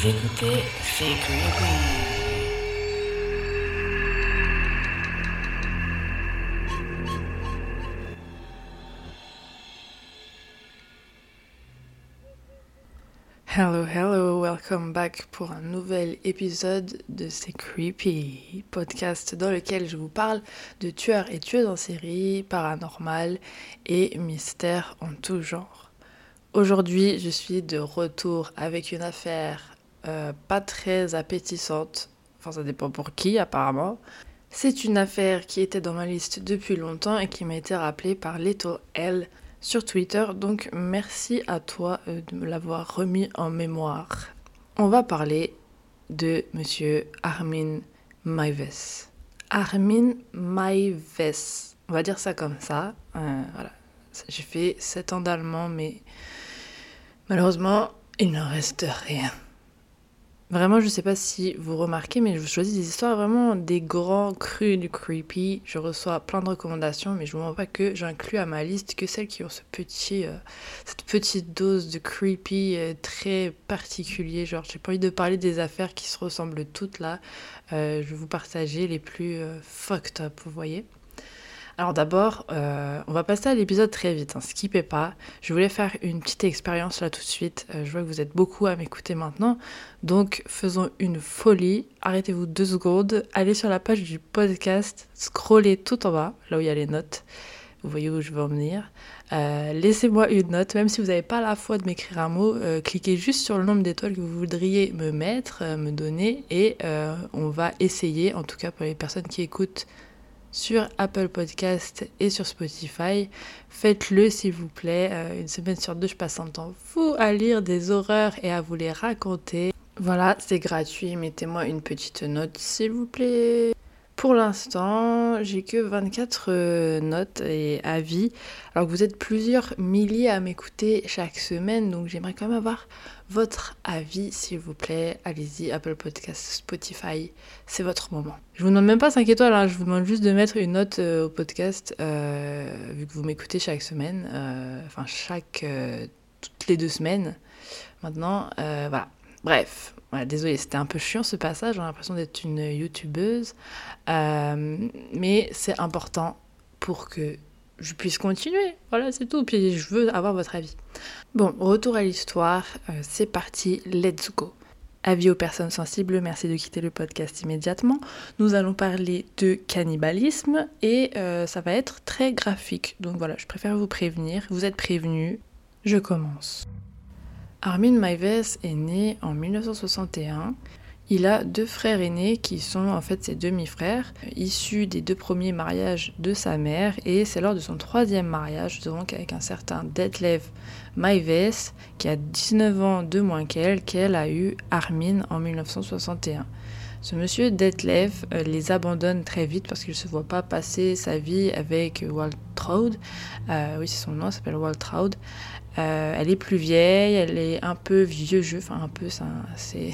Hello, hello, welcome back pour un nouvel épisode de C'est Creepy, podcast dans lequel je vous parle de tueurs et tueuses en série, paranormal et mystères en tout genre. Aujourd'hui, je suis de retour avec une affaire euh, pas très appétissante, enfin ça dépend pour qui apparemment. C'est une affaire qui était dans ma liste depuis longtemps et qui m'a été rappelée par Leto L sur Twitter, donc merci à toi euh, de me l'avoir remis en mémoire. On va parler de monsieur Armin Maives. Armin Maives, on va dire ça comme ça. Euh. J'ai fait 7 ans d'allemand, mais malheureusement, il n'en reste rien. Vraiment, je sais pas si vous remarquez, mais je choisis des histoires vraiment des grands crus du creepy. Je reçois plein de recommandations, mais je vous montre pas que j'inclus à ma liste que celles qui ont euh, cette petite dose de creepy euh, très particulier. Genre, j'ai pas envie de parler des affaires qui se ressemblent toutes là. Euh, je vais vous partager les plus fucked up, vous voyez. Alors d'abord, euh, on va passer à l'épisode très vite, hein, skippez pas. Je voulais faire une petite expérience là tout de suite. Euh, je vois que vous êtes beaucoup à m'écouter maintenant. Donc faisons une folie. Arrêtez-vous deux secondes. Allez sur la page du podcast. Scrollez tout en bas, là où il y a les notes. Vous voyez où je veux en venir. Euh, laissez-moi une note, même si vous n'avez pas la foi de m'écrire un mot, cliquez juste sur le nombre d'étoiles que vous voudriez me mettre, me donner, et on va essayer, en tout cas pour les personnes qui écoutent sur Apple Podcast et sur Spotify. Faites-le s'il vous plaît. Euh, une semaine sur deux, je passe un temps fou à lire des horreurs et à vous les raconter. Voilà, c'est gratuit. Mettez-moi une petite note s'il vous plaît. Pour l'instant, j'ai que 24 euh, notes et avis. Alors que vous êtes plusieurs milliers à m'écouter chaque semaine, donc j'aimerais quand même avoir votre avis, s'il vous plaît. Allez-y, Apple Podcast, Spotify, c'est votre moment. Je vous demande même pas 5 étoiles, hein. je vous demande juste de mettre une note euh, au podcast, euh, vu que vous m'écoutez chaque semaine, enfin chaque, toutes les deux semaines. Maintenant, voilà. Bref, désolé, c'était un peu chiant ce passage, j'ai l'impression d'être une youtubeuse, euh, mais c'est important pour que je puisse continuer. Voilà, c'est tout. Puis je veux avoir votre avis. Bon, retour à l'histoire, euh, c'est parti, let's go. Avis aux personnes sensibles, merci de quitter le podcast immédiatement. Nous allons parler de cannibalisme et euh, ça va être très graphique. Donc voilà, je préfère vous prévenir. Vous êtes prévenus. Je commence. Armin Maives est né en 1961. Il a deux frères aînés qui sont en fait ses demi-frères, issus des deux premiers mariages de sa mère, et c'est lors de son troisième mariage, donc avec un certain Detlev Maives, qui a 19 ans de moins qu'elle, qu'elle a eu Armin en 1961. Ce monsieur Detlev euh, les abandonne très vite parce qu'il ne se voit pas passer sa vie avec Waltraud. Euh, oui, c'est son nom, s'appelle Waltraud. Euh, elle est plus vieille, elle est un peu vieux jeu, enfin un peu, c'est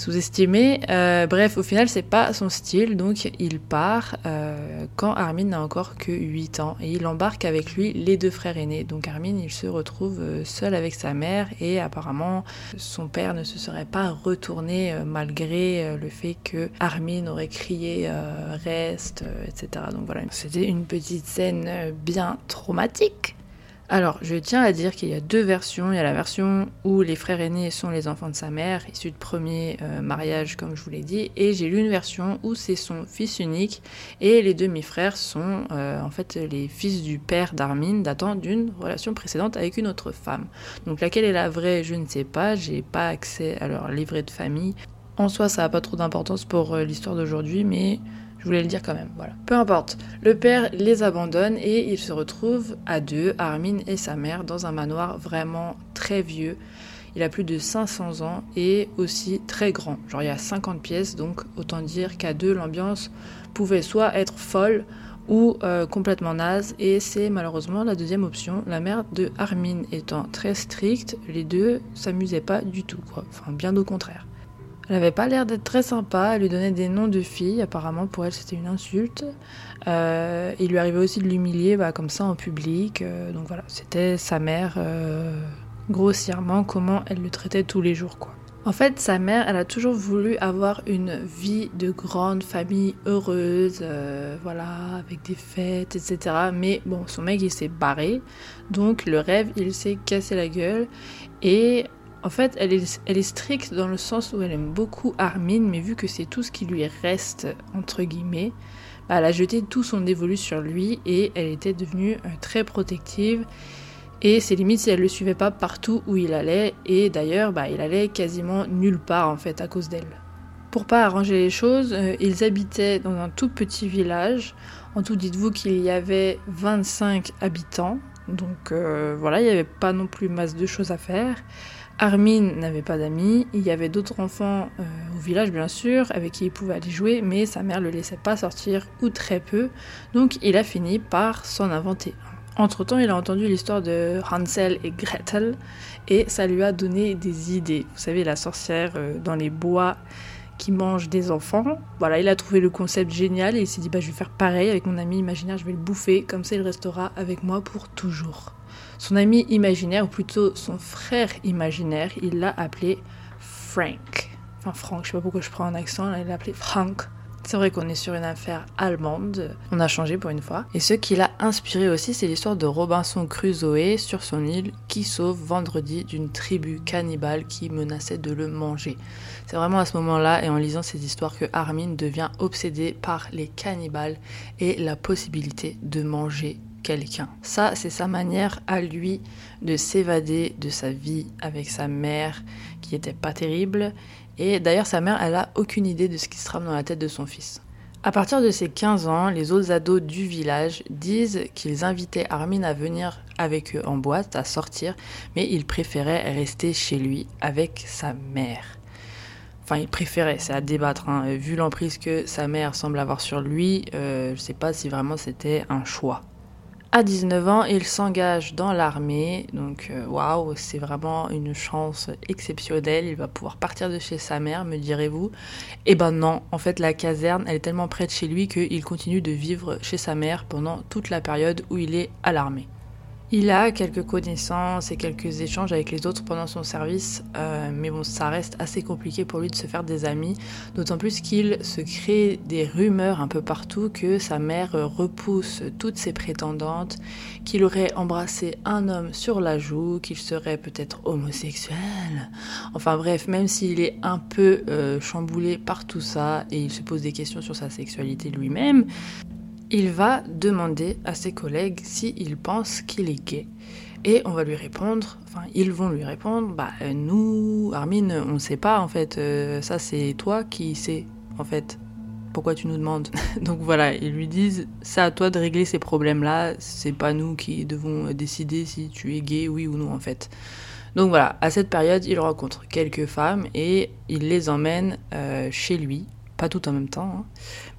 sous-estimé. Euh, bref, au final, c'est pas son style, donc il part euh, quand Armin n'a encore que 8 ans et il embarque avec lui les deux frères aînés. Donc Armin, il se retrouve seul avec sa mère et apparemment son père ne se serait pas retourné malgré le fait que Armin aurait crié reste, etc. Donc voilà, c'était une petite scène bien traumatique. Alors, je tiens à dire qu'il y a deux versions. Il y a la version où les frères aînés sont les enfants de sa mère, issus de premier euh, mariage, comme je vous l'ai dit, et j'ai lu une version où c'est son fils unique, et les demi-frères sont euh, en fait les fils du père d'Armin, datant d'une relation précédente avec une autre femme. Donc, laquelle est la vraie, je ne sais pas, j'ai pas accès à leur livret de famille. En soi, ça n'a pas trop d'importance pour euh, l'histoire d'aujourd'hui, mais je voulais le dire quand même, voilà. Peu importe. Le père les abandonne et il se retrouve à deux, Armin et sa mère, dans un manoir vraiment très vieux. Il a plus de 500 ans et aussi très grand. Genre il y a 50 pièces, donc autant dire qu'à deux, l'ambiance pouvait soit être folle ou euh, complètement naze. Et c'est malheureusement la deuxième option. La mère de Armin étant très stricte, les deux s'amusaient pas du tout. Enfin, bien au contraire. Elle avait pas l'air d'être très sympa, elle lui donnait des noms de filles, apparemment pour elle c'était une insulte. Euh, il lui arrivait aussi de l'humilier bah, comme ça en public, euh, donc voilà, c'était sa mère euh, grossièrement comment elle le traitait tous les jours quoi. En fait, sa mère, elle a toujours voulu avoir une vie de grande famille heureuse, voilà, avec des fêtes, etc. Mais bon, son mec, il s'est barré, donc le rêve, il s'est cassé la gueule. Et en fait, elle est, stricte dans le sens où elle aime beaucoup Armin, mais vu que c'est tout ce qui lui reste, entre guillemets, bah, elle a jeté tout son dévolu sur lui et elle était devenue euh, très protective. Et c'est limite si elle le suivait pas partout où il allait, et d'ailleurs, bah, il allait quasiment nulle part en fait à cause d'elle. Pour pas arranger les choses, euh, ils habitaient dans un tout petit village. En tout, dites-vous qu'il y avait 25 habitants, donc euh, voilà, il n'y avait pas non plus masse de choses à faire. Armin n'avait pas d'amis, il y avait d'autres enfants euh, au village bien sûr avec qui il pouvait aller jouer, mais sa mère le laissait pas sortir ou très peu, donc il a fini par s'en inventer Entre temps, il a entendu l'histoire de Hansel et Gretel et ça lui a donné des idées. Vous savez, la sorcière euh, dans les bois qui mange des enfants. Voilà, il a trouvé le concept génial et il s'est dit bah je vais faire pareil avec mon ami imaginaire, je vais le bouffer, comme ça il restera avec moi pour toujours. Son ami imaginaire, ou plutôt son frère imaginaire, il l'a appelé Frank. Enfin, Frank, je sais pas pourquoi je prends un accent, il l'a appelé Frank. C'est vrai qu'on est sur une affaire allemande, on a changé pour une fois. Et ce qui l'a inspiré aussi, c'est l'histoire de Robinson Crusoe sur son île qui sauve vendredi d'une tribu cannibale qui menaçait de le manger. C'est vraiment à ce moment-là et en lisant ces histoires que Armin devient obsédé par les cannibales et la possibilité de manger quelqu'un. Ça, c'est sa manière à lui de s'évader de sa vie avec sa mère qui était pas terrible. Et d'ailleurs, sa mère, elle a aucune idée de ce qui se trame dans la tête de son fils. À partir de ses 15 ans, les autres ados du village disent qu'ils invitaient Armin à venir avec eux en boîte, à sortir, mais il préférait rester chez lui avec sa mère. Enfin, il préférait, c'est à débattre. Hein. Vu l'emprise que sa mère semble avoir sur lui, euh, je sais pas si vraiment c'était un choix. À 19 ans, il s'engage dans l'armée, donc euh, waouh, c'est vraiment une chance exceptionnelle. Il va pouvoir partir de chez sa mère, me direz-vous. Eh ben non, en fait, la caserne, elle est tellement près de chez lui qu'il continue de vivre chez sa mère pendant toute la période où il est à l'armée. Il a quelques connaissances et quelques échanges avec les autres pendant son service, euh, mais bon, ça reste assez compliqué pour lui de se faire des amis, d'autant plus qu'il se crée des rumeurs un peu partout que sa mère repousse toutes ses prétendantes, qu'il aurait embrassé un homme sur la joue, qu'il serait peut-être homosexuel. Enfin bref, même s'il est un peu euh, chamboulé par tout ça et il se pose des questions sur sa sexualité lui-même, il va demander à ses collègues s'ils pensent qu'il est gay. Et on va lui répondre, enfin ils vont lui répondre, bah euh, nous, Armin, on ne sait pas en fait, euh, ça c'est toi qui sais en fait. Pourquoi tu nous demandes Donc voilà, ils lui disent, c'est à toi de régler ces problèmes-là, c'est pas nous qui devons décider si tu es gay, oui ou non en fait. Donc voilà, à cette période, il rencontre quelques femmes et il les emmène euh, chez lui pas tout en même temps, hein.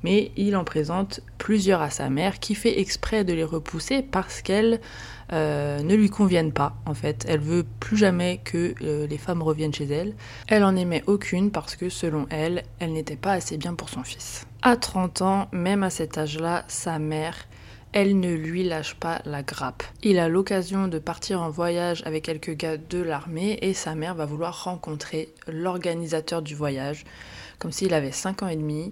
mais il en présente plusieurs à sa mère qui fait exprès de les repousser parce qu'elles euh, ne lui conviennent pas en fait. Elle veut plus jamais que euh, les femmes reviennent chez elle. Elle en aimait aucune parce que selon elle, elle n'était pas assez bien pour son fils. À 30 ans, même à cet âge-là, sa mère elle ne lui lâche pas la grappe. Il a l'occasion de partir en voyage avec quelques gars de l'armée et sa mère va vouloir rencontrer l'organisateur du voyage, comme s'il avait 5 ans et demi,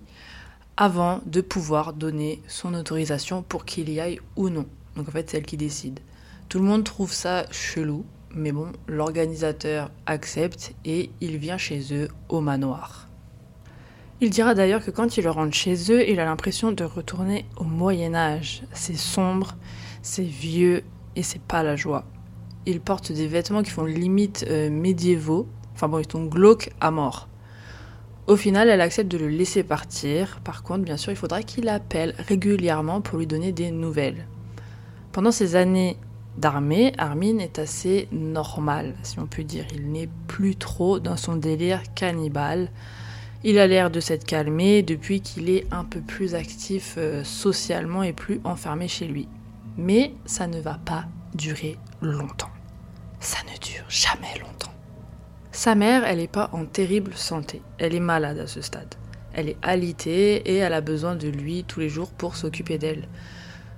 avant de pouvoir donner son autorisation pour qu'il y aille ou non. Donc en fait, c'est elle qui décide. Tout le monde trouve ça chelou, mais bon, l'organisateur accepte et il vient chez eux au manoir. Il dira d'ailleurs que quand il rentre chez eux, il a l'impression de retourner au Moyen Âge. C'est sombre, c'est vieux et c'est pas la joie. Il porte des vêtements qui font limite euh, médiévaux, enfin bon, ils sont glauques à mort. Au final, elle accepte de le laisser partir. Par contre, bien sûr, il faudra qu'il appelle régulièrement pour lui donner des nouvelles. Pendant ces années d'armée, Armin est assez normal, si on peut dire. Il n'est plus trop dans son délire cannibale. Il a l'air de s'être calmé depuis qu'il est un peu plus actif euh, socialement et plus enfermé chez lui. Mais ça ne va pas durer longtemps. Ça ne dure jamais longtemps. Sa mère, elle n'est pas en terrible santé. Elle est malade à ce stade. Elle est alitée et elle a besoin de lui tous les jours pour s'occuper d'elle.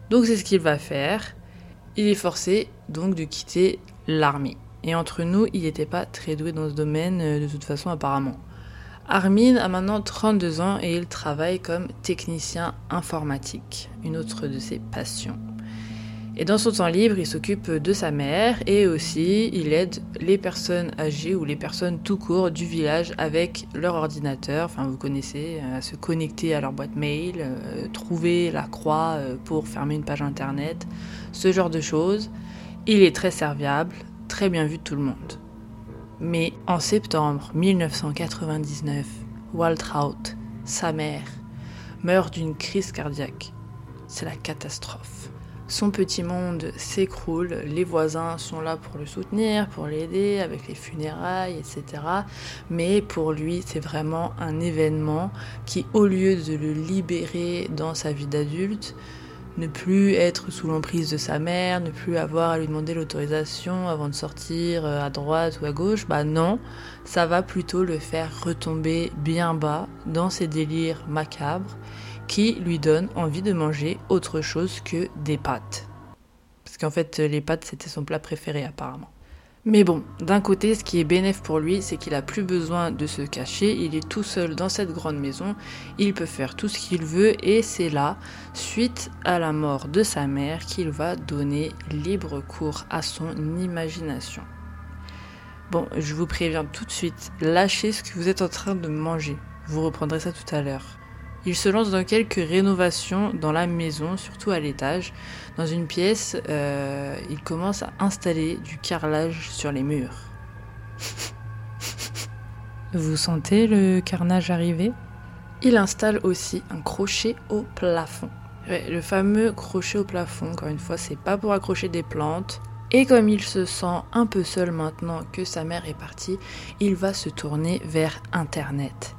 Donc c'est ce qu'il va faire. Il est forcé donc de quitter l'armée. Et entre nous, il n'était pas très doué dans ce domaine euh, de toute façon apparemment. Armin a maintenant 32 ans et il travaille comme technicien informatique, une autre de ses passions. Et dans son temps libre, il s'occupe de sa mère et aussi il aide les personnes âgées ou les personnes tout court du village avec leur ordinateur, enfin vous connaissez, euh, à se connecter à leur boîte mail, euh, trouver la croix euh, pour fermer une page internet, ce genre de choses. Il est très serviable, très bien vu de tout le monde. Mais en septembre 1999, Waltraut, sa mère, meurt d'une crise cardiaque. C'est la catastrophe. Son petit monde s'écroule, les voisins sont là pour le soutenir, pour l'aider avec les funérailles, etc. Mais pour lui, c'est vraiment un événement qui, au lieu de le libérer dans sa vie d'adulte, ne plus être sous l'emprise de sa mère, ne plus avoir à lui demander l'autorisation avant de sortir euh, à droite ou à gauche, bah non, ça va plutôt le faire retomber bien bas dans ses délires macabres qui lui donne envie de manger autre chose que des pâtes. Parce qu'en fait, les pâtes, c'était son plat préféré apparemment. Mais bon, d'un côté, ce qui est bénéf pour lui, c'est qu'il a plus besoin de se cacher, il est tout seul dans cette grande maison, il peut faire tout ce qu'il veut et c'est là, suite à la mort de sa mère, qu'il va donner libre cours à son imagination. Bon, je vous préviens tout de suite, lâchez ce que vous êtes en train de manger. Vous reprendrez ça tout à l'heure. Il se lance dans quelques rénovations dans la maison, surtout à l'étage. Dans une pièce, euh, il commence à installer du carrelage sur les murs. Vous sentez le carnage arriver? Il installe aussi un crochet au plafond. le fameux crochet au plafond, encore une fois, c'est pas pour accrocher des plantes. Et comme il se sent un peu seul maintenant que sa mère est partie, il va se tourner vers Internet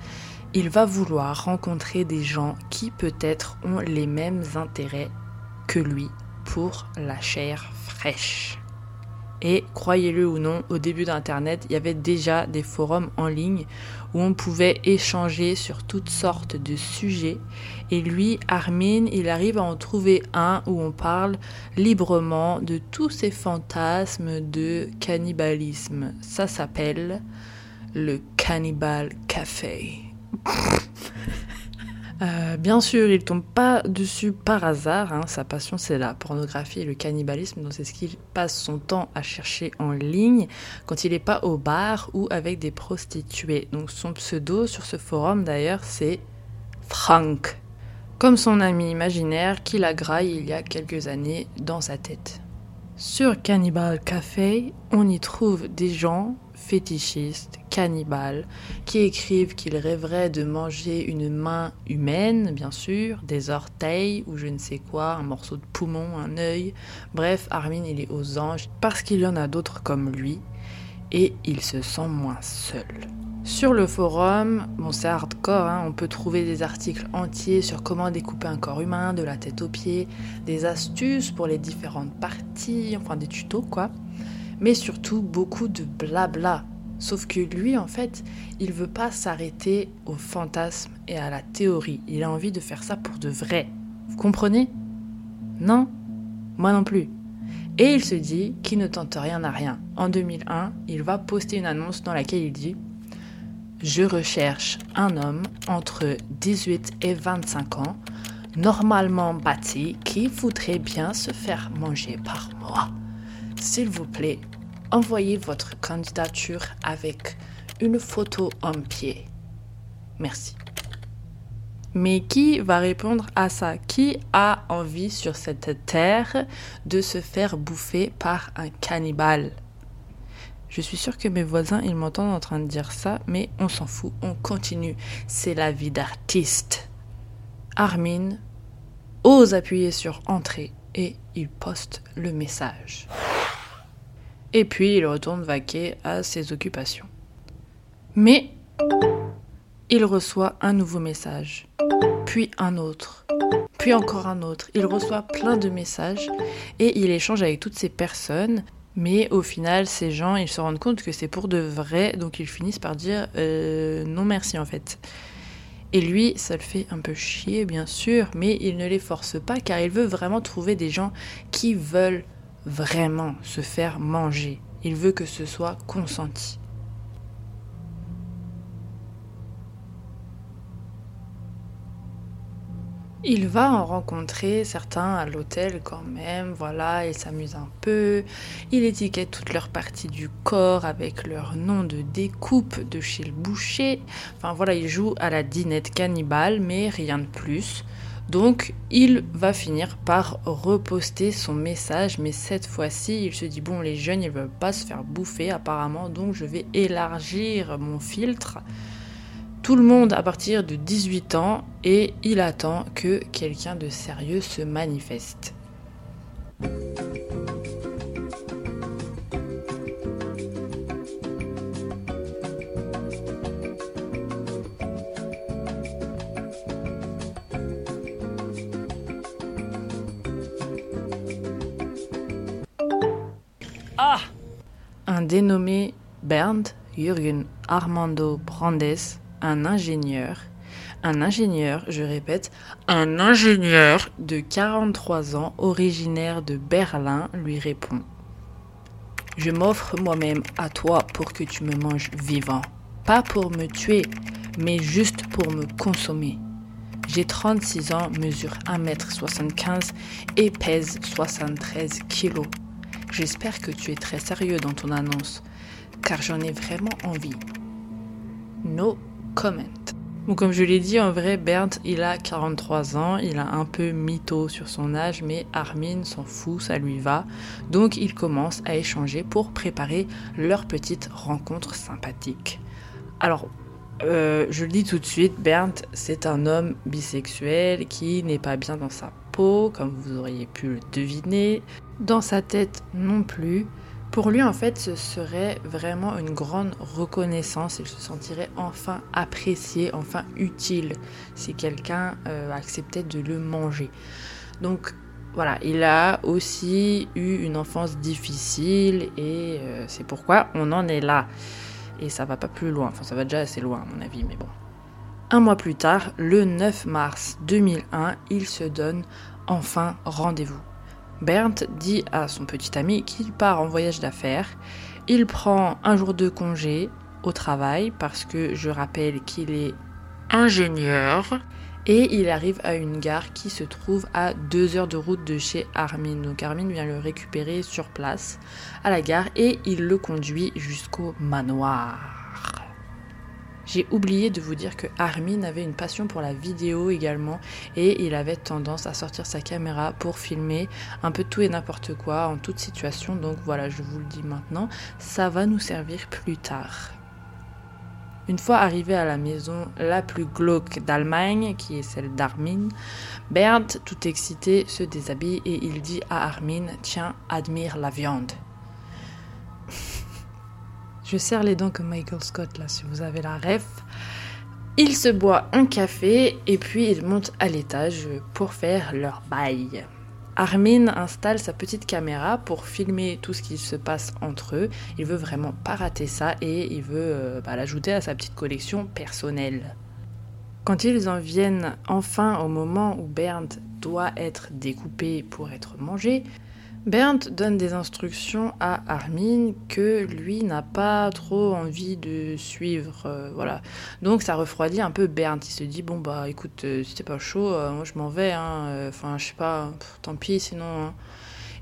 il va vouloir rencontrer des gens qui peut-être ont les mêmes intérêts que lui pour la chair fraîche. Et croyez-le ou non, au début d'Internet, il y avait déjà des forums en ligne où on pouvait échanger sur toutes sortes de sujets. Et lui, Armin, il arrive à en trouver un où on parle librement de tous ces fantasmes de cannibalisme. Ça s'appelle le Cannibal Café. Euh, bien sûr, il tombe pas dessus par hasard. Hein. Sa passion, c'est la pornographie et le cannibalisme. Donc, c'est ce qu'il passe son temps à chercher en ligne quand il n'est pas au bar ou avec des prostituées. Donc, son pseudo sur ce forum, d'ailleurs, c'est Frank. Comme son ami imaginaire qu'il a graille il y a quelques années dans sa tête. Sur Cannibal Café, on y trouve des gens fétichistes, cannibales, qui écrivent qu'ils rêveraient de manger une main humaine, bien sûr, des orteils ou je ne sais quoi, un morceau de poumon, un œil. Bref, Armin, il est aux anges parce qu'il y en a d'autres comme lui et il se sent moins seul. Sur le forum, bon c'est hardcore, hein, on peut trouver des articles entiers sur comment découper un corps humain de la tête aux pieds, des astuces pour les différentes parties, enfin des tutos quoi mais surtout beaucoup de blabla. Sauf que lui, en fait, il veut pas s'arrêter au fantasme et à la théorie. Il a envie de faire ça pour de vrai. Vous comprenez? Non? Moi non plus. Et il se dit qu'il ne tente rien à rien. En 2001, il va poster une annonce dans laquelle il dit Je recherche un homme entre 18 et 25 ans, normalement bâti, qui voudrait bien se faire manger par moi. S'il vous plaît, envoyez votre candidature avec une photo en pied. Merci. Mais qui va répondre à ça? Qui a envie sur cette terre de se faire bouffer par un cannibale? Je suis sûre que mes voisins, ils m'entendent en train de dire ça, mais on s'en fout, on continue. C'est la vie d'artiste. Armin ose appuyer sur entrée et il poste le message. Et puis il retourne vaquer à ses occupations. Mais il reçoit un nouveau message, puis un autre, puis encore un autre. Il reçoit plein de messages et il échange avec toutes ces personnes. Mais au final, ces gens, ils se rendent compte que c'est pour de vrai, donc ils finissent par dire euh, non merci en fait. Et lui, ça le fait un peu chier, bien sûr, mais il ne les force pas car il veut vraiment trouver des gens qui veulent vraiment se faire manger. Il veut que ce soit consenti. Il va en rencontrer certains à l'hôtel quand même, voilà, il s'amuse un peu, il étiquette toutes leurs parties du corps avec leur nom de découpe de chez le boucher, enfin voilà, il joue à la dinette cannibale, mais rien de plus. Donc il va finir par reposter son message, mais cette fois-ci il se dit bon les jeunes ils veulent pas se faire bouffer apparemment, donc je vais élargir mon filtre tout le monde à partir de 18 ans et il attend que quelqu'un de sérieux se manifeste. Dénommé Bernd Jürgen Armando Brandes un ingénieur, un ingénieur, je répète, un ingénieur de 43 ans originaire de Berlin lui répond. Je m'offre moi-même à toi pour que tu me manges vivant. Pas pour me tuer, mais juste pour me consommer. J'ai 36 ans, mesure 1m75 et pèse 73 kg. J'espère que tu es très sérieux dans ton annonce, car j'en ai vraiment envie. No comment. Bon, comme je l'ai dit, en vrai, Bernd, il a 43 ans, il a un peu mytho sur son âge, mais Armin s'en fout, ça lui va. Donc, ils commencent à échanger pour préparer leur petite rencontre sympathique. Alors, euh, je le dis tout de suite, Bernd, c'est un homme bisexuel qui n'est pas bien dans sa peau, comme vous auriez pu le deviner. Dans sa tête non plus. Pour lui, en fait, ce serait vraiment une grande reconnaissance. Il se sentirait enfin apprécié, enfin utile si quelqu'un euh, acceptait de le manger. Donc voilà, il a aussi eu une enfance difficile et euh, c'est pourquoi on en est là. Et ça va pas plus loin, enfin ça va déjà assez loin à mon avis, mais bon. Un mois plus tard, le 9 mars 2001, il se donne enfin rendez-vous. Bernd dit à son petit ami qu'il part en voyage d'affaires. Il prend un jour de congé au travail parce que je rappelle qu'il est ingénieur et il arrive à une gare qui se trouve à deux heures de route de chez Armin. Donc Armin vient le récupérer sur place à la gare et il le conduit jusqu'au manoir. J'ai oublié de vous dire que Armin avait une passion pour la vidéo également et il avait tendance à sortir sa caméra pour filmer un peu tout et n'importe quoi en toute situation. Donc voilà, je vous le dis maintenant, ça va nous servir plus tard. Une fois arrivé à la maison la plus glauque d'Allemagne, qui est celle d'Armin, Bernd, tout excité, se déshabille et il dit à Armin Tiens, admire la viande. Je serre les dents comme Michael Scott là, si vous avez la ref. Il se boit un café et puis il monte à l'étage pour faire leur bail. Armin installe sa petite caméra pour filmer tout ce qui se passe entre eux. Il veut vraiment pas rater ça et il veut euh, bah, l'ajouter à sa petite collection personnelle. Quand ils en viennent enfin au moment où Bernd doit être découpé pour être mangé, Bernd donne des instructions à Armin que lui n'a pas trop envie de suivre, euh, voilà. Donc ça refroidit un peu Bernd. Il se dit bon bah écoute, euh, si t'es pas chaud, euh, moi je m'en vais. Hein, enfin je sais pas, tant pis sinon. Hein.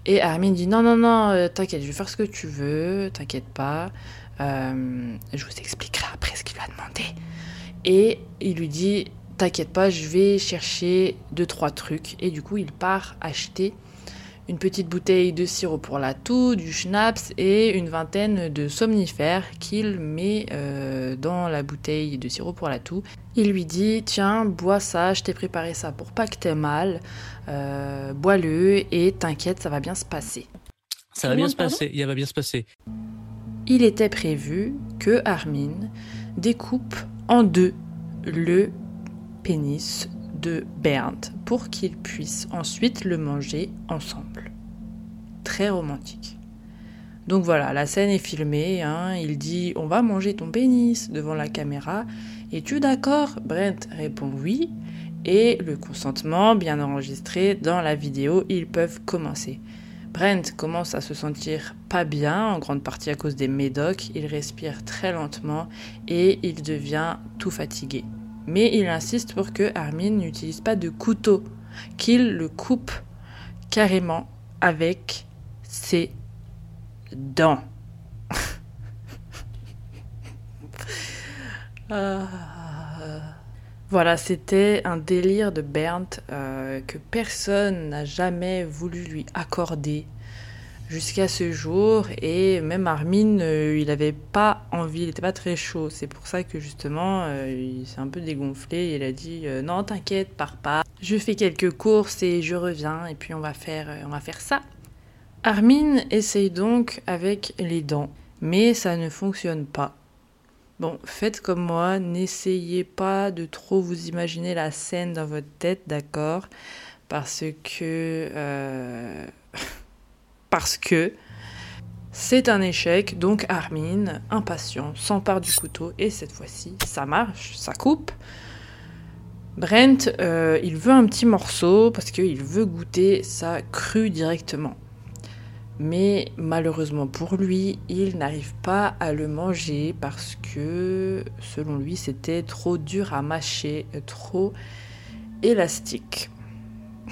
Et Armin dit non, non, non, euh, t'inquiète, je vais faire ce que tu veux, t'inquiète pas. Euh, je vous expliquerai après ce qu'il lui a demandé. Et il lui dit t'inquiète pas, je vais chercher deux trois trucs. Et du coup, il part acheter une petite bouteille de sirop pour la toux, du schnapps et une vingtaine de somnifères qu'il met euh, dans la bouteille de sirop pour la toux. Il lui dit Tiens, bois ça, je t'ai préparé ça pour pas que t'aies mal, euh, bois-le et t'inquiète, ça va bien se passer. Ça va bien se passer, il va bien se passer. Il était prévu que Armin découpe en deux le pénis de Bernd pour qu'ils puissent ensuite le manger ensemble. Très romantique. Donc voilà, la scène est filmée, hein, il dit on va manger ton pénis devant la caméra. Es-tu d'accord? Brent répond oui. Et le consentement, bien enregistré dans la vidéo, ils peuvent commencer. Brent commence à se sentir pas bien, en grande partie à cause des médocs. Il respire très lentement et il devient tout fatigué mais il insiste pour que Armin n'utilise pas de couteau, qu'il le coupe carrément avec ses dents. Ah. Voilà, c'était un délire de Bernd euh, que personne n'a jamais voulu lui accorder jusqu'à ce jour. Et même Armin, euh, il n'avait pas envie, il n'était pas très chaud. C'est pour ça que justement, euh, il s'est un peu dégonflé. Il a dit euh, non, t'inquiète, pars pas. Je fais quelques courses et je reviens. Et puis on va faire, on va faire ça. Armin essaye donc avec les dents, mais ça ne fonctionne pas. Bon, faites comme moi, n'essayez pas de trop vous imaginer la scène dans votre tête, d'accord? Parce que parce que c'est un échec, donc Armin, impatient, s'empare du couteau et cette fois-ci, ça marche, ça coupe. Brent, euh, il veut un petit morceau parce qu'il veut goûter ça cru directement. Mais malheureusement pour lui, il n'arrive pas à le manger parce que, selon lui, c'était trop dur à mâcher, trop élastique.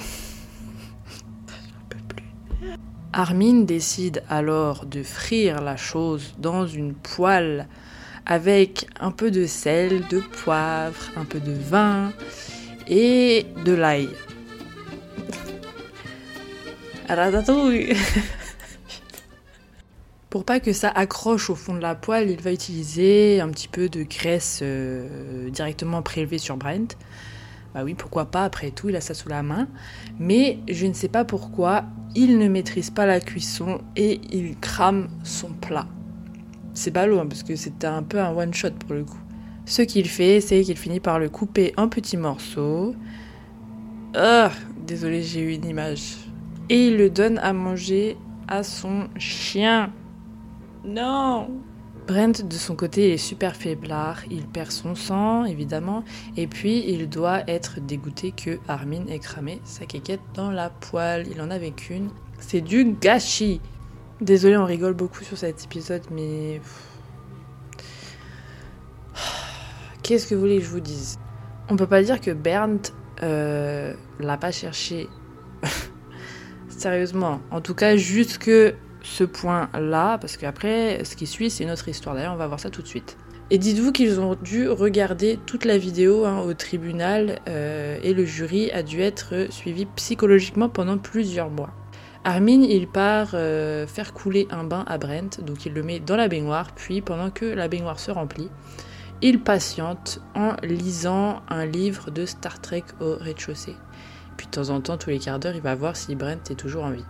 Armin décide alors de frire la chose dans une poêle avec un peu de sel, de poivre, un peu de vin et de l'ail. Pour pas que ça accroche au fond de la poêle, il va utiliser un petit peu de graisse euh, directement prélevée sur Brent. Bah oui, pourquoi pas, après tout, il a ça sous la main. Mais je ne sais pas pourquoi, il ne maîtrise pas la cuisson et il crame son plat. C'est ballot, hein, parce que c'était un peu un one-shot pour le coup. Ce qu'il fait, c'est qu'il finit par le couper en petits morceaux. Ah, désolé, j'ai eu une image. Et il le donne à manger à son chien. Non Brent, de son côté, est super faiblard, il perd son sang, évidemment, et puis il doit être dégoûté que Armin ait cramé sa quéquette dans la poêle. Il en avait qu'une. C'est du gâchis Désolé, on rigole beaucoup sur cet épisode, mais... Qu'est-ce que vous voulez que je vous dise? On peut pas dire que Bernd euh, l'a pas cherché. Sérieusement. En tout cas, juste que ce point-là, parce qu'après, ce qui suit, c'est une autre histoire. D'ailleurs, on va voir ça tout de suite. Et dites-vous qu'ils ont dû regarder toute la vidéo hein, au tribunal euh, et le jury a dû être suivi psychologiquement pendant plusieurs mois. Armin, il part euh, faire couler un bain à Brent, donc il le met dans la baignoire, puis pendant que la baignoire se remplit, il patiente en lisant un livre de Star Trek au rez-de-chaussée. Puis de temps en temps, tous les quarts d'heure, il va voir si Brent est toujours en vie.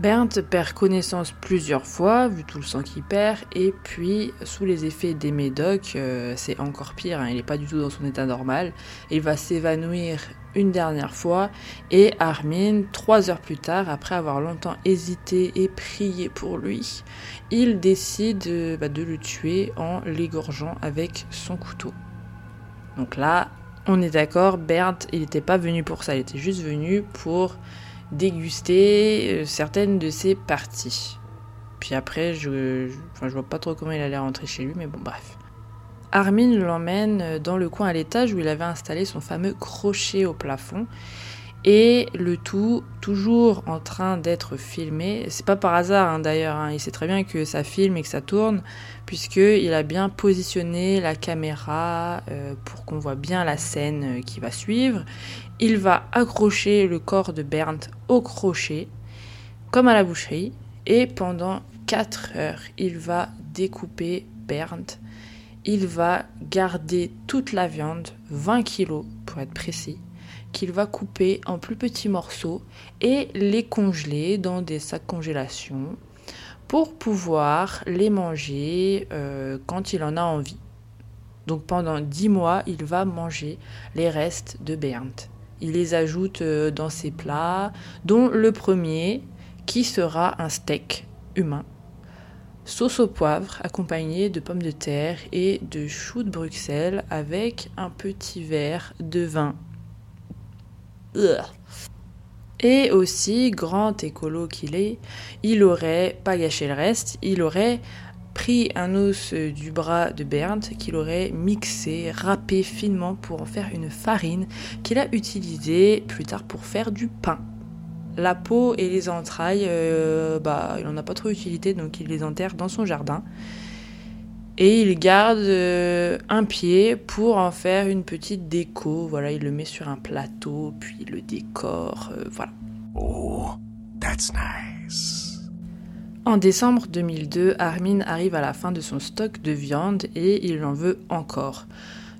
Bernd perd connaissance plusieurs fois, vu tout le sang qu'il perd, et puis sous les effets des médocs, euh, c'est encore pire, hein, il n'est pas du tout dans son état normal. Il va s'évanouir une dernière fois, et Armin, trois heures plus tard, après avoir longtemps hésité et prié pour lui, il décide euh, bah, de le tuer en l'égorgeant avec son couteau. Donc là, on est d'accord, Bernd, il n'était pas venu pour ça, il était juste venu déguster euh, certaines de ses parties. Puis après, je, je, vois pas trop comment il allait rentrer chez lui, mais bon, bref. Armin l'emmène dans le coin à l'étage où il avait installé son fameux crochet au plafond. Et le tout toujours en train d'être filmé. C'est pas par hasard hein, d'ailleurs, hein. il sait très bien que ça filme et que ça tourne, puisqu'il a bien positionné la caméra euh, pour qu'on voit bien la scène euh, qui va suivre. Il va accrocher le corps de Bernd au crochet, comme à la boucherie, et pendant 4 heures, il va découper Bernd. Il va garder toute la viande, 20 kilos pour être précis qu'il va couper en plus petits morceaux et les congeler dans des sacs congélation pour pouvoir les manger euh, quand il en a envie. Donc pendant 10 mois, il va manger les restes de Bernd. Il les ajoute euh, dans ses plats, dont le premier qui sera un steak humain. Sauce au poivre accompagné de pommes de terre et de choux de Bruxelles avec un petit verre de vin et aussi, grand écolo qu'il est, il aurait pas gâché le reste, il aurait pris un os du bras de Bernd qu'il aurait mixé, râpé finement pour en faire une farine qu'il a utilisée plus tard pour faire du pain. La peau et les entrailles, euh, bah, il n'en a pas trop utilité, donc il les enterre dans son jardin et il garde euh, un pied pour en faire une petite déco. Voilà, il le met sur un plateau, puis il le décore. Euh, voilà. Oh, that's nice. En décembre 2002, Armin arrive à la fin de son stock de viande et il en veut encore.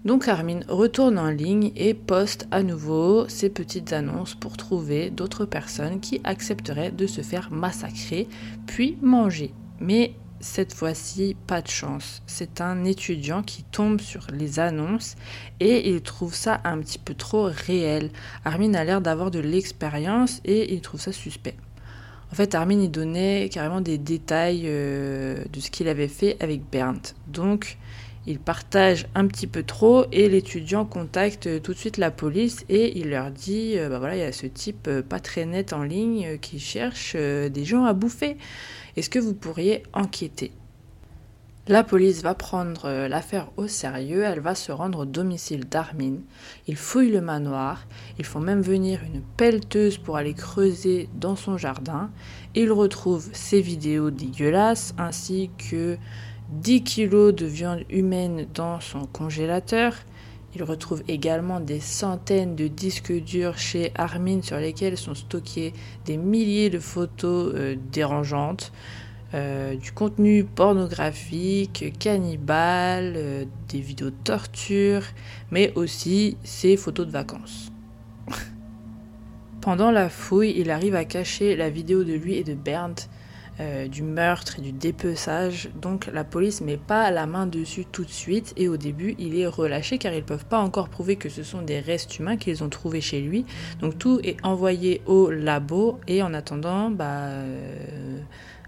Donc Armin retourne en ligne et poste à nouveau ses petites annonces pour trouver d'autres personnes qui accepteraient de se faire massacrer puis manger. Mais cette fois-ci, pas de chance. C'est un étudiant qui tombe sur les annonces et il trouve ça un petit peu trop réel. Armin a l'air d'avoir de l'expérience et il trouve ça suspect. En fait, Armin y donnait carrément des détails euh, de ce qu'il avait fait avec Bernd. Donc, il partage un petit peu trop et l'étudiant contacte tout de suite la police et il leur dit euh, bah voilà, il y a ce type euh, pas très net en ligne qui cherche des gens à bouffer. Est-ce que vous pourriez enquêter? La police va prendre euh, l'affaire au sérieux, elle va se rendre au domicile d'Armin. Ils fouillent le manoir, ils font même venir une pelleteuse pour aller creuser dans son jardin. Ils retrouvent ses vidéos dégueulasses ainsi que 10 kilos de viande humaine dans son congélateur. Ils retrouvent également des centaines de disques durs chez Armin sur lesquels sont stockés des milliers de photos euh, dérangeantes. Euh, du contenu pornographique, cannibale, euh, des vidéos de torture, mais aussi ses photos de vacances. Pendant la fouille, il arrive à cacher la vidéo de lui et de Bernd euh, du meurtre et du dépeçage. Donc la police met pas la main dessus tout de suite et au début il est relâché car ils peuvent pas encore prouver que ce sont des restes humains qu'ils ont trouvés chez lui. Donc tout est envoyé au labo et en attendant, bah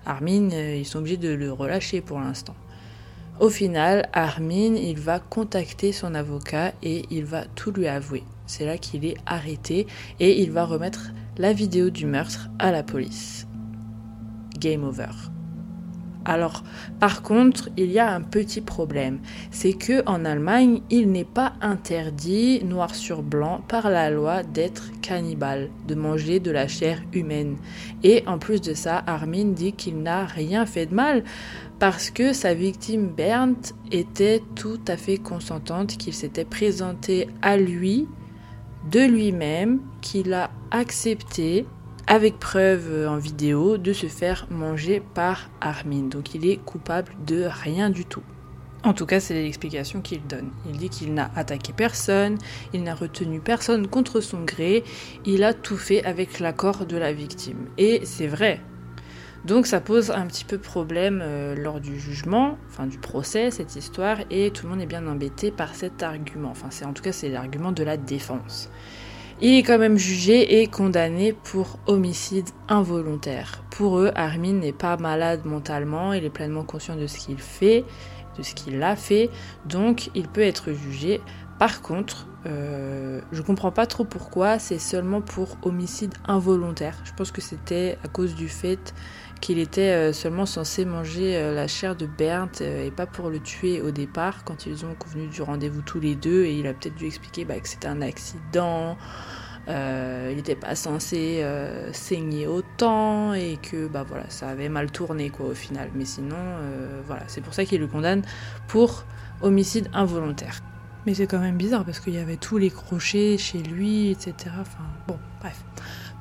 Armin, euh, ils sont obligés de le relâcher pour l'instant. Au final, Armin, il va contacter son avocat et il va tout lui avouer. C'est là qu'il est arrêté et il va remettre la vidéo du meurtre à la police. Game over. Alors, par contre, il y a un petit problème, c'est que en Allemagne, il n'est pas interdit noir sur blanc par la loi d'être cannibale, de manger de la chair humaine. Et en plus de ça, Armin dit qu'il n'a rien fait de mal parce que sa victime Bernd était tout à fait consentante, qu'il s'était présenté à lui de lui-même, qu'il a accepté avec preuve euh, en vidéo de se faire manger par Armin. Donc il est coupable de rien du tout. En tout cas, c'est l'explication qu'il donne. Il dit qu'il n'a attaqué personne, il n'a retenu personne contre son gré, il a tout fait avec l'accord de la victime. Et c'est vrai. Donc ça pose un petit peu problème euh, lors du jugement, enfin du procès, cette histoire, et tout le monde est bien embêté par cet argument. Enfin, c'est en tout cas c'est l'argument de la défense. Il est quand même jugé et condamné pour homicide involontaire. Pour eux, Armin n'est pas malade mentalement, il est pleinement conscient de ce qu'il fait, de ce qu'il a fait, donc il peut être jugé. Par contre, euh, je comprends pas trop pourquoi, c'est seulement pour homicide involontaire. Je pense que c'était à cause du fait qu'il était euh, seulement censé manger euh, la chair de Bernd et pas pour le tuer au départ quand ils ont convenu du rendez-vous tous les deux et il a peut-être dû expliquer bah, que c'était un accident euh, il n'était pas censé euh, saigner autant et que bah voilà, ça avait mal tourné quoi au final. Mais sinon, euh, voilà, c'est pour ça qu'il le condamne pour homicide involontaire. Mais c'est quand même bizarre parce qu'il y avait tous les crochets chez lui, etc. Enfin bon, bref.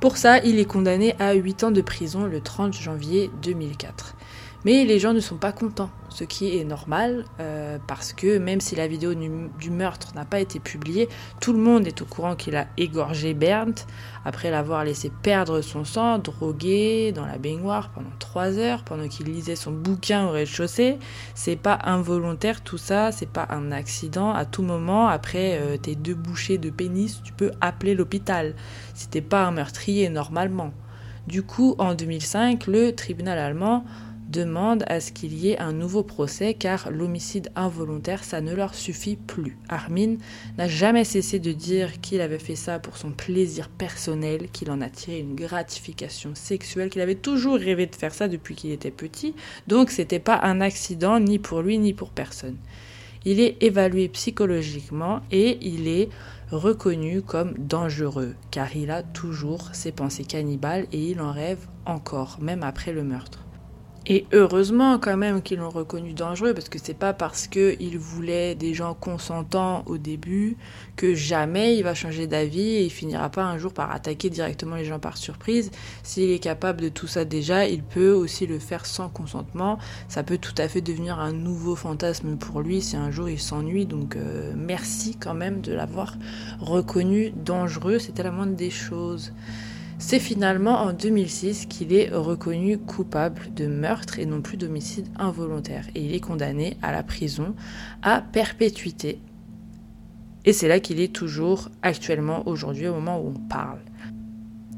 Pour ça, il est condamné à 8 ans de prison le 30 janvier 2004. Mais les gens ne sont pas contents, ce qui est normal, euh, parce que même si la vidéo du, meurtre n'a pas été publiée, tout le monde est au courant qu'il a égorgé Bernd, après l'avoir laissé perdre son sang, drogué dans la baignoire pendant 3 heures, pendant qu'il lisait son bouquin au rez-de-chaussée. C'est pas involontaire tout ça, c'est pas un accident. À tout moment, après euh, tes deux bouchées de pénis, tu peux appeler l'hôpital. C'était pas un meurtrier normalement. Du coup, en 2005, le tribunal allemand demande à ce qu'il y ait un nouveau procès car l'homicide involontaire, ça ne leur suffit plus. Armin n'a jamais cessé de dire qu'il avait fait ça pour son plaisir personnel, qu'il en a tiré une gratification sexuelle, qu'il avait toujours rêvé de faire ça depuis qu'il était petit, donc c'était pas un accident ni pour lui ni pour personne. Il est évalué psychologiquement et il est reconnu comme dangereux car il a toujours ses pensées cannibales et il en rêve encore, même après le meurtre. Et heureusement quand même qu'ils l'ont reconnu dangereux parce que c'est pas parce qu'il voulait des gens consentants au début que jamais il va changer d'avis et il finira pas un jour par attaquer directement les gens par surprise. S'il est capable de tout ça déjà, il peut aussi le faire sans consentement. Ça peut tout à fait devenir un nouveau fantasme pour lui si un jour il s'ennuie. Donc euh, merci quand même de l'avoir reconnu dangereux. C'était la moindre des choses. C'est finalement en 2006 qu'il est reconnu coupable de meurtre et non plus d'homicide involontaire. Et il est condamné à la prison à perpétuité. Et c'est là qu'il est toujours actuellement aujourd'hui au moment où on parle.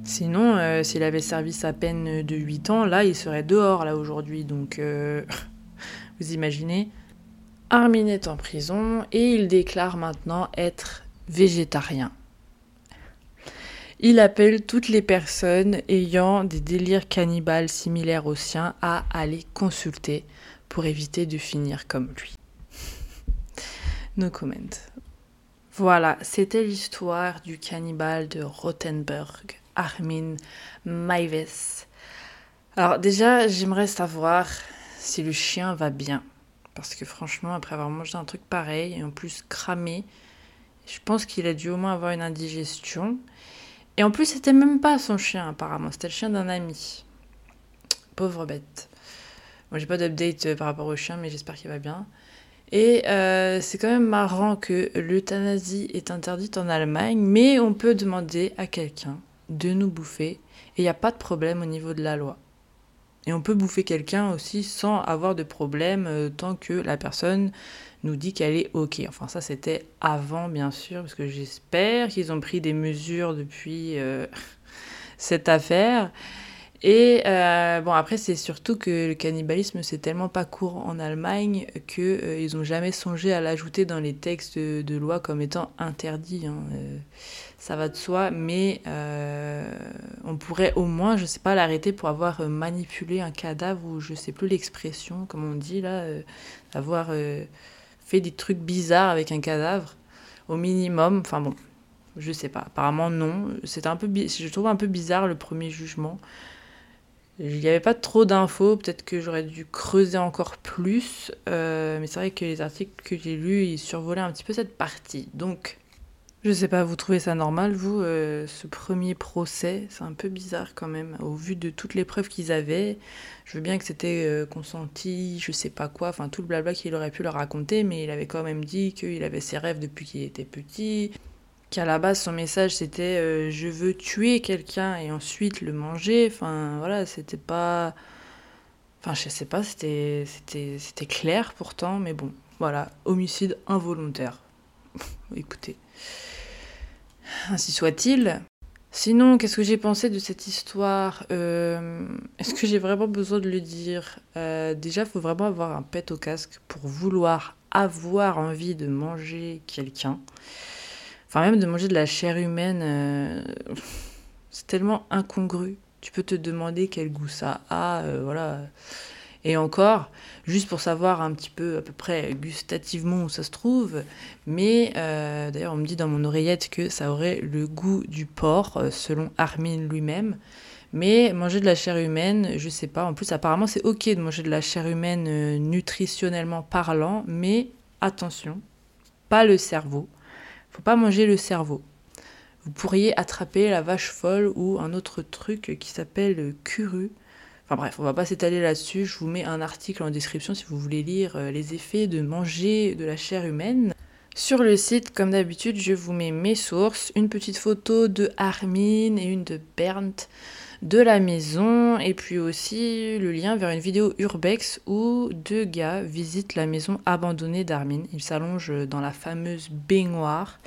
Sinon, euh, s'il avait servi sa peine de 8 ans, là, il serait dehors, là, aujourd'hui. Donc, euh, vous imaginez Armin est en prison et il déclare maintenant être végétarien. Il appelle toutes les personnes ayant des délires cannibales similaires aux siens à aller consulter pour éviter de finir comme lui. No comment. Voilà, c'était l'histoire du cannibale de Rothenburg, Armin Maives. Alors déjà, j'aimerais savoir si le chien va bien. Parce que franchement, après avoir mangé un truc pareil, et en plus cramé, je pense qu'il a dû au moins avoir une indigestion. Et en plus, c'était même pas son chien, apparemment. C'était le chien d'un ami. Pauvre bête. Moi, j'ai pas d'update euh, par rapport au chien, mais j'espère qu'il va bien. Et euh, c'est quand même marrant que l'euthanasie est interdite en Allemagne, mais on peut demander à quelqu'un de nous bouffer, et il n'y a pas de problème au niveau de la loi. Et on peut bouffer quelqu'un aussi sans avoir de problème euh, tant que la personne nous dit qu'elle est OK. Enfin, ça, c'était avant, bien sûr, parce que j'espère qu'ils ont pris des mesures depuis euh, cette affaire. Et euh, bon, après, c'est surtout que le cannibalisme, c'est tellement pas courant en Allemagne qu'ils euh, n'ont jamais songé à l'ajouter dans les textes de, loi comme étant interdit. Hein. Euh, ça va de soi, mais on pourrait au moins, je sais pas, l'arrêter pour avoir manipulé un cadavre ou je sais plus l'expression, comme on dit là, avoir fait des trucs bizarres avec un cadavre, au minimum. Enfin bon, je sais pas. Apparemment, non. C'était un peu, je trouve un peu bizarre le premier jugement. Il n'y avait pas trop d'infos, peut-être que j'aurais dû creuser encore plus, euh, mais c'est vrai que les articles que j'ai lus, ils survolaient un petit peu cette partie. Donc, je sais pas, vous trouvez ça normal, vous, euh, ce premier procès? C'est un peu bizarre quand même, au vu de toutes les preuves qu'ils avaient. Je veux bien que c'était euh, consenti, je sais pas quoi, enfin tout le blabla qu'il aurait pu leur raconter, mais il avait quand même dit qu'il avait ses rêves depuis qu'il était petit, qu'à la base son message c'était euh, je veux tuer quelqu'un et ensuite le manger. Enfin voilà, c'était pas. Enfin je sais pas, c'était, clair pourtant, mais bon, voilà, homicide involontaire. Écoutez. Ainsi soit-il. Sinon, qu'est-ce que j'ai pensé de cette histoire euh, Est-ce que j'ai vraiment besoin de le dire euh, Déjà, il faut vraiment avoir un pet au casque pour vouloir avoir envie de manger quelqu'un. Enfin, même de manger de la chair humaine. Euh, c'est tellement incongru. Tu peux te demander quel goût ça a, voilà. Et encore, juste pour savoir un petit peu à peu près gustativement où ça se trouve. Mais euh, d'ailleurs, on me dit dans mon oreillette que ça aurait le goût du porc, euh, selon Armin lui-même. Mais manger de la chair humaine, je sais pas. En plus, apparemment, c'est ok de manger de la chair humaine euh, nutritionnellement parlant, mais attention, pas le cerveau. Faut pas manger le cerveau. Vous pourriez attraper la vache folle ou un autre truc qui s'appelle curu. Enfin bref, on va pas s'étaler là-dessus. Je vous mets un article en description si vous voulez lire euh, les effets de manger de la chair humaine. Sur le site, comme d'habitude, je vous mets mes sources, une petite photo de Armin et une de Bernd de la maison et puis aussi le lien vers une vidéo urbex où deux gars visitent la maison abandonnée d'Armin. Ils s'allongent dans la fameuse baignoire.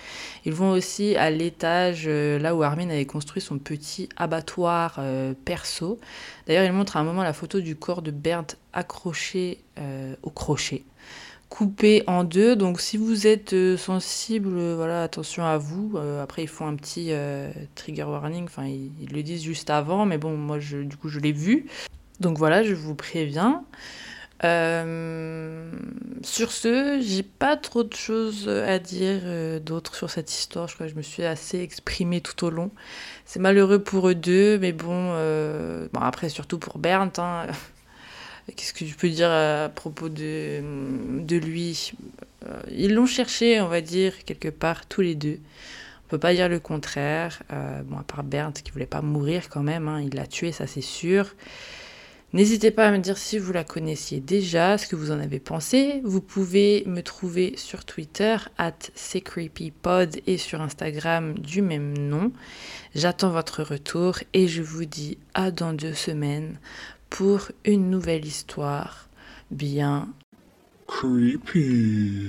Ils vont aussi à l'étage euh, là où Armin avait construit son petit abattoir euh, perso. D'ailleurs, il montre à un moment la photo du corps de Bernd accroché euh, au crochet coupé en deux. Donc si vous êtes euh, sensible, euh, voilà, attention à vous. Euh, après ils font un petit trigger warning, enfin ils, le disent juste avant, mais bon moi du coup je l'ai vu. Donc voilà, je vous préviens. sur ce, j'ai pas trop de choses à dire d'autres sur cette histoire. Je crois que je me suis assez exprimée tout au long. C'est malheureux pour eux deux, mais bon, bon après surtout pour Bernd. Hein, Qu'est-ce que je peux dire à propos de, lui? Euh, Ils l'ont cherché, on va dire, quelque part, tous les deux. On peut pas dire le contraire. Euh, bon, à part Bernd qui voulait pas mourir quand même, hein, il l'a tué, ça c'est sûr. N'hésitez pas à me dire si vous la connaissiez déjà, ce que vous en avez pensé. Vous pouvez me trouver sur Twitter, at SecreepyPod, et sur Instagram du même nom. J'attends votre retour et je vous dis à dans deux semaines pour une nouvelle histoire bien Creepy.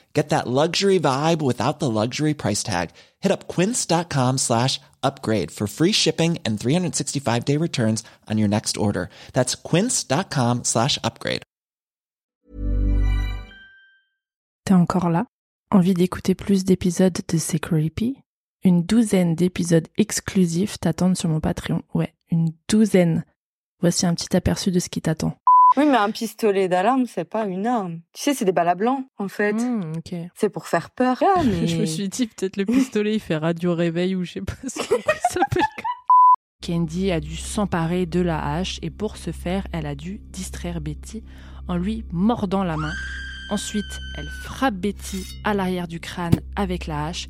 Get that luxury vibe without the luxury price tag. Hit up quince.com slash upgrade for free shipping and 365 day returns on your next order. That's quince.com slash upgrade. T'es encore là? Envie d'écouter plus d'épisodes de C'est Une douzaine d'épisodes exclusifs t'attendent sur mon Patreon. Ouais, une douzaine. Voici un petit aperçu de ce qui t'attend. Oui, mais un pistolet d'alarme, c'est pas une arme. Tu sais, c'est des balles à blanc, en fait. Hmm. C'est pour faire peur. Ah, mais... Je me suis dit, peut-être le pistolet, il fait radio réveil ou je sais pas ce qu'il s'appelle. Candy a dû s'emparer de la hache et pour ce faire, elle a dû distraire Betty en lui mordant la main. Ensuite, elle frappe Betty à l'arrière du crâne avec la hache.